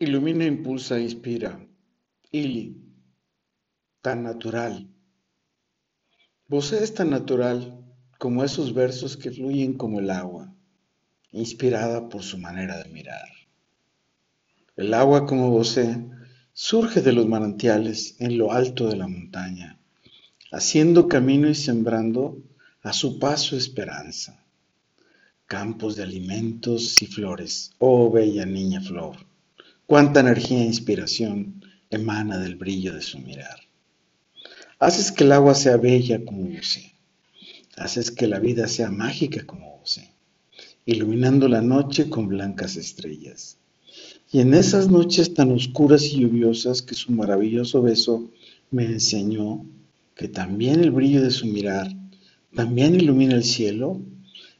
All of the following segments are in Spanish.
Ilumina, impulsa, inspira. Ili, tan natural. Vos es tan natural como esos versos que fluyen como el agua, inspirada por su manera de mirar. El agua como vosé surge de los manantiales en lo alto de la montaña, haciendo camino y sembrando a su paso esperanza. Campos de alimentos y flores, oh bella niña flor Cuánta energía e inspiración emana del brillo de su mirar. Haces que el agua sea bella como vos. Haces que la vida sea mágica como vos. Iluminando la noche con blancas estrellas. Y en esas noches tan oscuras y lluviosas que su maravilloso beso me enseñó que también el brillo de su mirar también ilumina el cielo,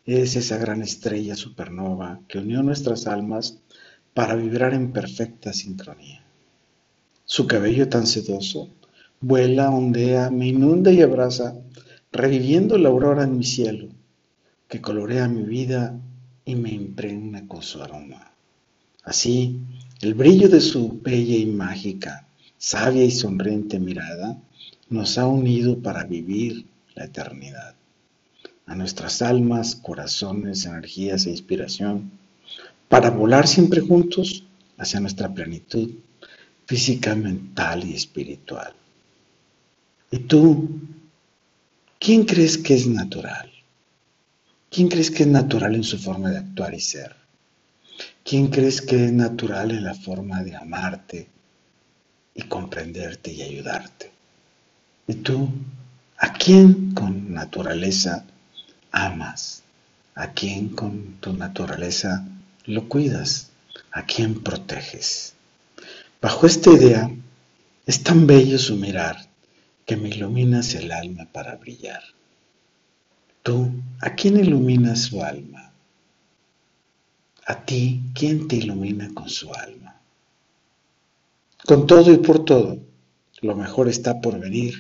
es esa gran estrella supernova que unió nuestras almas para vibrar en perfecta sincronía. Su cabello tan sedoso vuela, ondea, me inunda y abraza, reviviendo la aurora en mi cielo, que colorea mi vida y me impregna con su aroma. Así, el brillo de su bella y mágica, sabia y sonriente mirada nos ha unido para vivir la eternidad. A nuestras almas, corazones, energías e inspiración para volar siempre juntos hacia nuestra plenitud física, mental y espiritual. ¿Y tú? ¿Quién crees que es natural? ¿Quién crees que es natural en su forma de actuar y ser? ¿Quién crees que es natural en la forma de amarte y comprenderte y ayudarte? ¿Y tú? ¿A quién con naturaleza amas? ¿A quién con tu naturaleza lo cuidas, a quién proteges. Bajo esta idea, es tan bello su mirar que me iluminas el alma para brillar. Tú, ¿a quién iluminas su alma? A ti, ¿quién te ilumina con su alma? Con todo y por todo, lo mejor está por venir.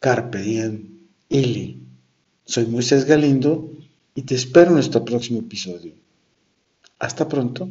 Carpe diem, Ili. Soy Moisés Galindo y te espero en nuestro próximo episodio. Hasta pronto.